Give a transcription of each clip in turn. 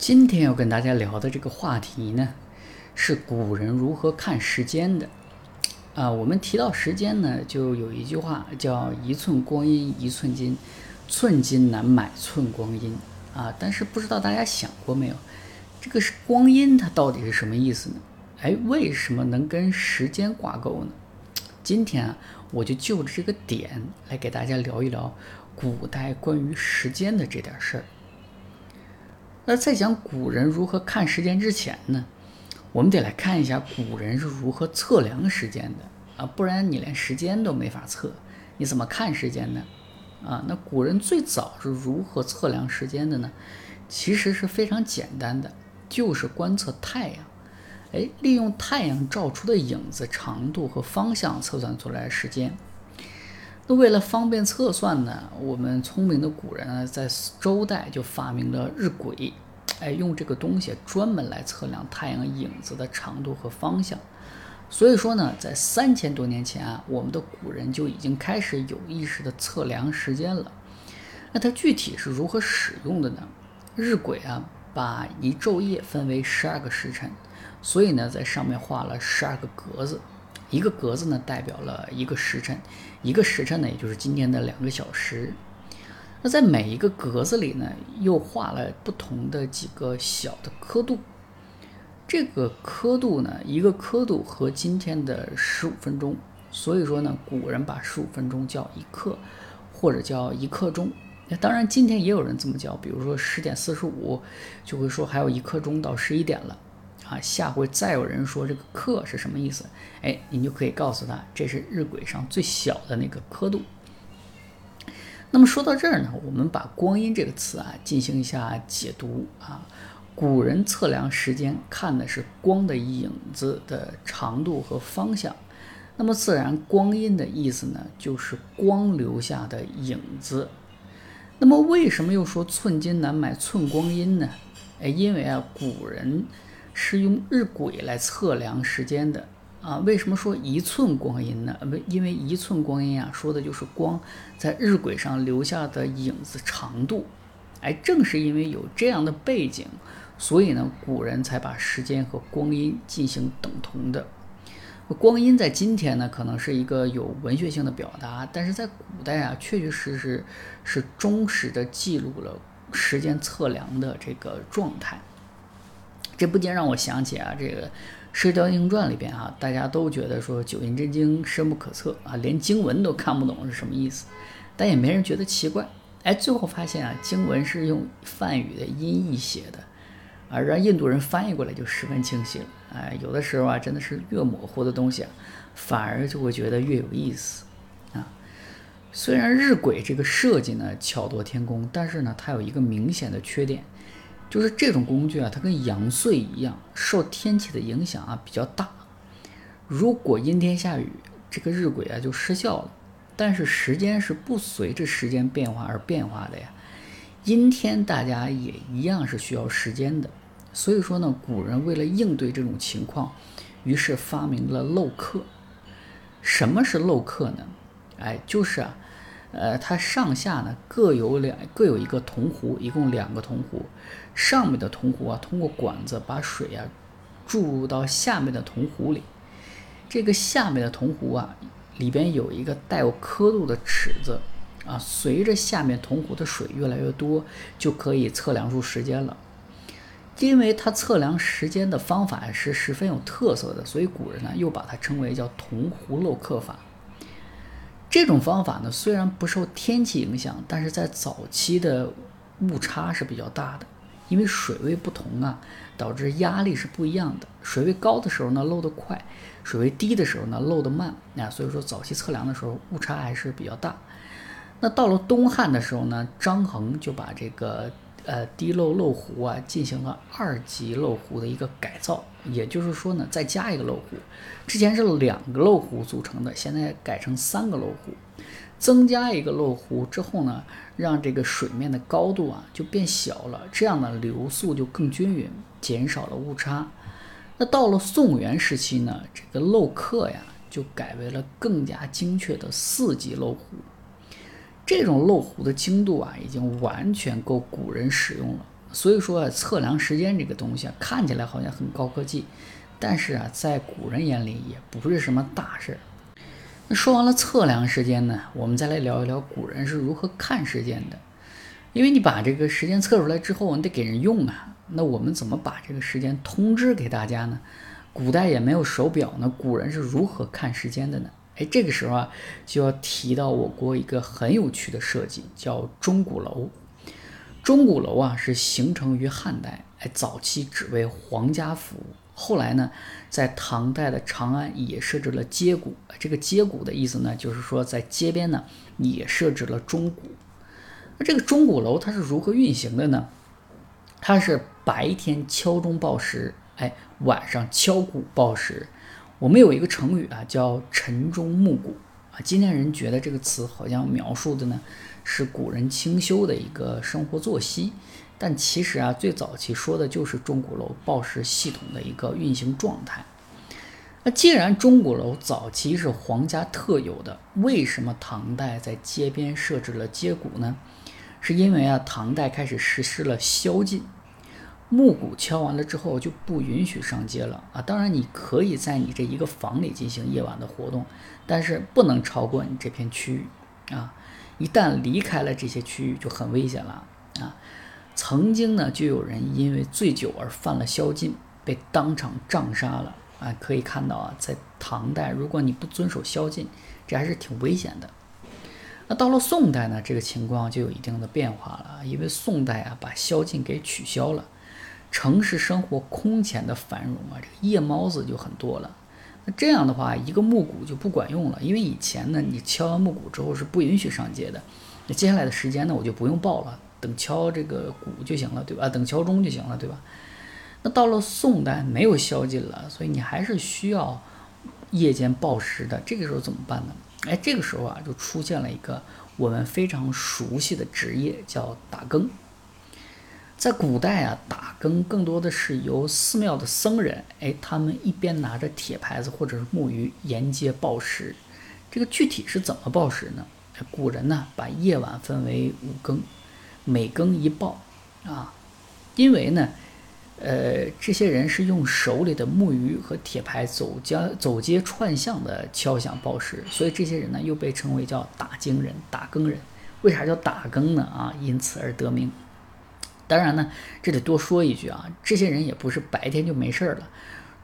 今天要跟大家聊的这个话题呢，是古人如何看时间的。啊，我们提到时间呢，就有一句话叫“一寸光阴一寸金，寸金难买寸光阴”。啊，但是不知道大家想过没有，这个是光阴它到底是什么意思呢？哎，为什么能跟时间挂钩呢？今天啊，我就就着这个点来给大家聊一聊古代关于时间的这点事儿。那在讲古人如何看时间之前呢，我们得来看一下古人是如何测量时间的啊，不然你连时间都没法测，你怎么看时间呢？啊，那古人最早是如何测量时间的呢？其实是非常简单的，就是观测太阳，哎，利用太阳照出的影子长度和方向测算出来时间。那为了方便测算呢，我们聪明的古人呢，在周代就发明了日晷，哎，用这个东西专门来测量太阳影子的长度和方向。所以说呢，在三千多年前啊，我们的古人就已经开始有意识的测量时间了。那它具体是如何使用的呢？日晷啊，把一昼夜分为十二个时辰，所以呢，在上面画了十二个格子。一个格子呢，代表了一个时辰，一个时辰呢，也就是今天的两个小时。那在每一个格子里呢，又画了不同的几个小的刻度。这个刻度呢，一个刻度和今天的十五分钟，所以说呢，古人把十五分钟叫一刻，或者叫一刻钟。那当然，今天也有人这么叫，比如说十点四十五，就会说还有一刻钟到十一点了。啊，下回再有人说这个刻是什么意思，哎，你就可以告诉他，这是日晷上最小的那个刻度。那么说到这儿呢，我们把光阴这个词啊进行一下解读啊。古人测量时间看的是光的影子的长度和方向，那么自然光阴的意思呢，就是光留下的影子。那么为什么又说寸金难买寸光阴呢？哎，因为啊，古人。是用日晷来测量时间的啊？为什么说一寸光阴呢？不，因为一寸光阴啊，说的就是光在日晷上留下的影子长度。哎，正是因为有这样的背景，所以呢，古人才把时间和光阴进行等同的。光阴在今天呢，可能是一个有文学性的表达，但是在古代啊，确确实实是忠实的记录了时间测量的这个状态。这不禁让我想起啊，这个《射雕英雄传》里边啊，大家都觉得说九阴真经深不可测啊，连经文都看不懂是什么意思，但也没人觉得奇怪。哎，最后发现啊，经文是用梵语的音译写的，而让印度人翻译过来就十分清晰了。哎，有的时候啊，真的是越模糊的东西啊，反而就会觉得越有意思啊。虽然日晷这个设计呢巧夺天工，但是呢，它有一个明显的缺点。就是这种工具啊，它跟阳岁一样，受天气的影响啊比较大。如果阴天下雨，这个日晷啊就失效了。但是时间是不随着时间变化而变化的呀，阴天大家也一样是需要时间的。所以说呢，古人为了应对这种情况，于是发明了漏刻。什么是漏刻呢？哎，就是啊。呃，它上下呢各有两各有一个铜壶，一共两个铜壶。上面的铜壶啊，通过管子把水啊注入到下面的铜壶里。这个下面的铜壶啊，里边有一个带有刻度的尺子啊。随着下面铜壶的水越来越多，就可以测量出时间了。因为它测量时间的方法是十分有特色的，所以古人呢又把它称为叫铜壶漏刻法。这种方法呢，虽然不受天气影响，但是在早期的误差是比较大的，因为水位不同啊，导致压力是不一样的。水位高的时候呢，漏得快；水位低的时候呢，漏得慢。那所以说，早期测量的时候误差还是比较大。那到了东汉的时候呢，张衡就把这个。呃，滴漏漏壶啊，进行了二级漏壶的一个改造，也就是说呢，再加一个漏壶，之前是两个漏壶组成的，现在改成三个漏壶，增加一个漏壶之后呢，让这个水面的高度啊就变小了，这样呢流速就更均匀，减少了误差。那到了宋元时期呢，这个漏刻呀就改为了更加精确的四级漏壶。这种漏壶的精度啊，已经完全够古人使用了。所以说啊，测量时间这个东西啊，看起来好像很高科技，但是啊，在古人眼里也不是什么大事儿。那说完了测量时间呢，我们再来聊一聊古人是如何看时间的。因为你把这个时间测出来之后，你得给人用啊。那我们怎么把这个时间通知给大家呢？古代也没有手表，那古人是如何看时间的呢？哎，这个时候啊，就要提到我国一个很有趣的设计，叫钟鼓楼。钟鼓楼啊，是形成于汉代，哎，早期只为皇家服务。后来呢，在唐代的长安也设置了街鼓。这个街鼓的意思呢，就是说在街边呢也设置了钟鼓。那这个钟鼓楼它是如何运行的呢？它是白天敲钟报时，哎，晚上敲鼓报时。我们有一个成语啊，叫晨钟暮鼓啊。今天人觉得这个词好像描述的呢是古人清修的一个生活作息。但其实啊，最早期说的就是钟鼓楼报时系统的一个运行状态。那既然钟鼓楼早期是皇家特有的，为什么唐代在街边设置了街鼓呢？是因为啊，唐代开始实施了宵禁，暮鼓敲完了之后就不允许上街了啊。当然，你可以在你这一个房里进行夜晚的活动，但是不能超过你这片区域啊。一旦离开了这些区域，就很危险了啊。曾经呢，就有人因为醉酒而犯了宵禁，被当场杖杀了啊！可以看到啊，在唐代，如果你不遵守宵禁，这还是挺危险的。那到了宋代呢，这个情况就有一定的变化了，因为宋代啊，把宵禁给取消了，城市生活空前的繁荣啊，这个夜猫子就很多了。那这样的话，一个暮鼓就不管用了，因为以前呢，你敲完暮鼓之后是不允许上街的，那接下来的时间呢，我就不用报了。等敲这个鼓就行了，对吧？等敲钟就行了，对吧？那到了宋代没有宵禁了，所以你还是需要夜间报时的。这个时候怎么办呢？哎，这个时候啊，就出现了一个我们非常熟悉的职业，叫打更。在古代啊，打更更多的是由寺庙的僧人，哎，他们一边拿着铁牌子或者是木鱼沿街报时。这个具体是怎么报时呢？古人呢，把夜晚分为五更。每更一报，啊，因为呢，呃，这些人是用手里的木鱼和铁牌走街走街串巷的敲响报时，所以这些人呢又被称为叫打更人、打更人。为啥叫打更呢？啊，因此而得名。当然呢，这得多说一句啊，这些人也不是白天就没事儿了，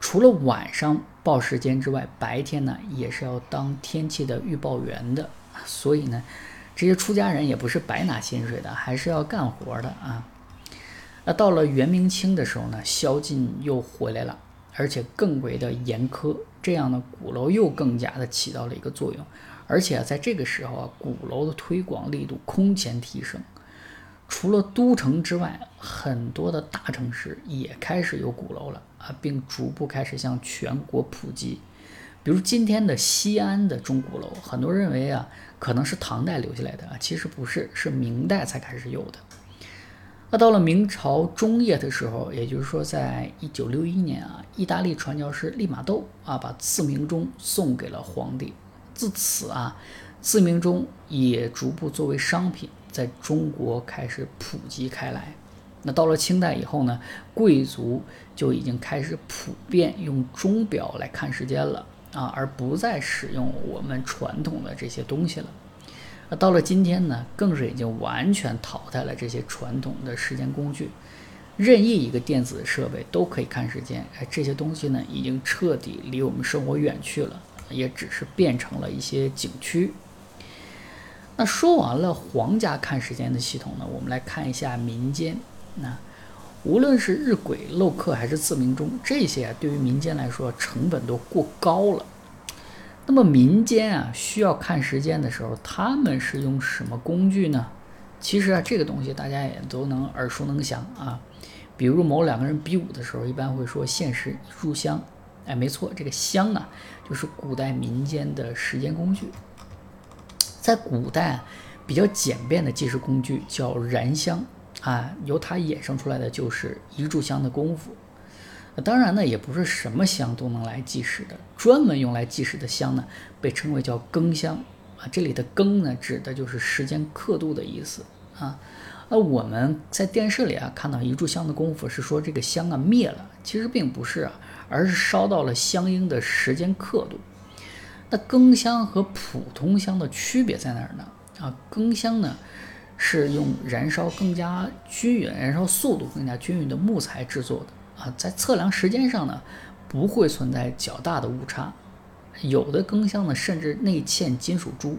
除了晚上报时间之外，白天呢也是要当天气的预报员的，所以呢。这些出家人也不是白拿薪水的，还是要干活的啊。那到了元明清的时候呢，宵禁又回来了，而且更为的严苛，这样呢，鼓楼又更加的起到了一个作用。而且在这个时候啊，鼓楼的推广力度空前提升，除了都城之外，很多的大城市也开始有鼓楼了啊，并逐步开始向全国普及。比如今天的西安的钟鼓楼，很多认为啊，可能是唐代留下来的啊，其实不是，是明代才开始有的。那到了明朝中叶的时候，也就是说在一九六一年啊，意大利传教士利玛窦啊，把自鸣钟送给了皇帝，自此啊，自鸣钟也逐步作为商品在中国开始普及开来。那到了清代以后呢，贵族就已经开始普遍用钟表来看时间了。啊，而不再使用我们传统的这些东西了。那到了今天呢，更是已经完全淘汰了这些传统的时间工具，任意一个电子设备都可以看时间。哎，这些东西呢，已经彻底离我们生活远去了，也只是变成了一些景区。那说完了皇家看时间的系统呢，我们来看一下民间。那无论是日晷、漏刻还是自鸣钟，这些啊，对于民间来说成本都过高了。那么民间啊，需要看时间的时候，他们是用什么工具呢？其实啊，这个东西大家也都能耳熟能详啊。比如某两个人比武的时候，一般会说限时一炷香。哎，没错，这个香啊，就是古代民间的时间工具。在古代比较简便的计时工具叫燃香。啊，由它衍生出来的就是一炷香的功夫。当然呢，也不是什么香都能来计时的。专门用来计时的香呢，被称为叫更香。啊，这里的更呢，指的就是时间刻度的意思啊。那，我们在电视里啊看到一炷香的功夫是说这个香啊灭了，其实并不是啊，而是烧到了相应的时间刻度。那更香和普通香的区别在哪儿呢？啊，更香呢是用燃烧更加均匀、燃烧速度更加均匀的木材制作的啊，在测量时间上呢不会存在较大的误差。有的更香呢甚至内嵌金属珠，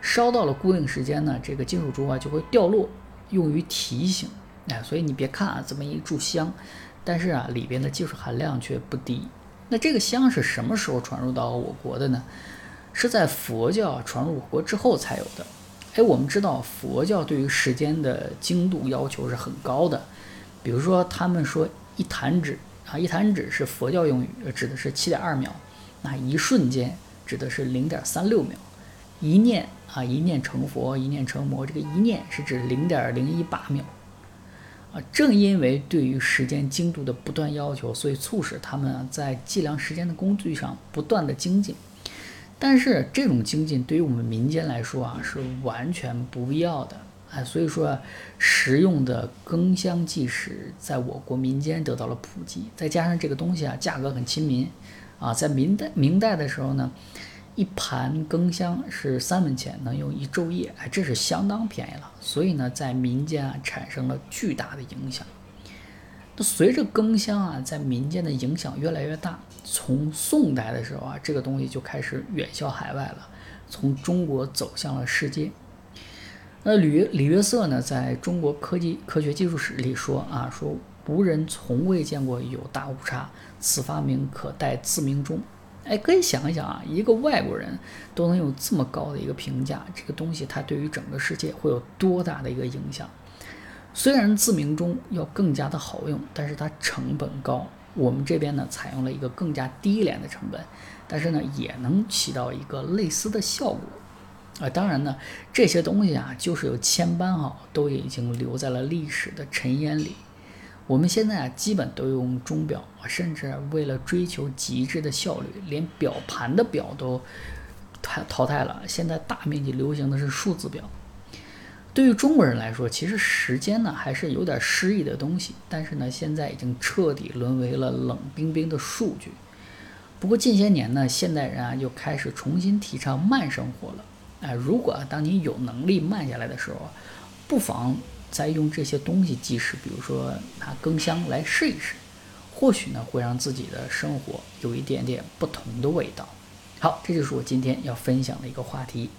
烧到了固定时间呢，这个金属珠啊就会掉落。用于提醒，哎，所以你别看啊，这么一炷香，但是啊，里边的技术含量却不低。那这个香是什么时候传入到我国的呢？是在佛教传入我国之后才有的。哎，我们知道佛教对于时间的精度要求是很高的，比如说他们说一弹指啊，一弹指是佛教用语，指的是七点二秒，那一瞬间指的是零点三六秒，一念。啊，一念成佛，一念成魔。这个一念是指零点零一八秒。啊，正因为对于时间精度的不断要求，所以促使他们在计量时间的工具上不断的精进。但是这种精进对于我们民间来说啊，是完全不必要的。啊，所以说实用的更香计时在我国民间得到了普及。再加上这个东西啊，价格很亲民。啊，在明代明代的时候呢。一盘更香是三文钱，能用一昼夜，哎，这是相当便宜了。所以呢，在民间啊产生了巨大的影响。那随着更香啊在民间的影响越来越大，从宋代的时候啊，这个东西就开始远销海外了，从中国走向了世界。那李李约瑟呢，在中国科技科学技术史里说啊，说无人从未见过有大误差，此发明可待自鸣钟。哎，可以想一想啊，一个外国人都能有这么高的一个评价，这个东西它对于整个世界会有多大的一个影响？虽然自鸣钟要更加的好用，但是它成本高。我们这边呢，采用了一个更加低廉的成本，但是呢，也能起到一个类似的效果。啊，当然呢，这些东西啊，就是有千般好，都已经留在了历史的尘烟里。我们现在啊，基本都用钟表，甚至为了追求极致的效率，连表盘的表都淘淘汰了。现在大面积流行的是数字表。对于中国人来说，其实时间呢还是有点诗意的东西，但是呢，现在已经彻底沦为了冷冰冰的数据。不过近些年呢，现代人啊又开始重新提倡慢生活了。哎，如果当你有能力慢下来的时候，不妨。再用这些东西计时，比如说拿更香来试一试，或许呢会让自己的生活有一点点不同的味道。好，这就是我今天要分享的一个话题。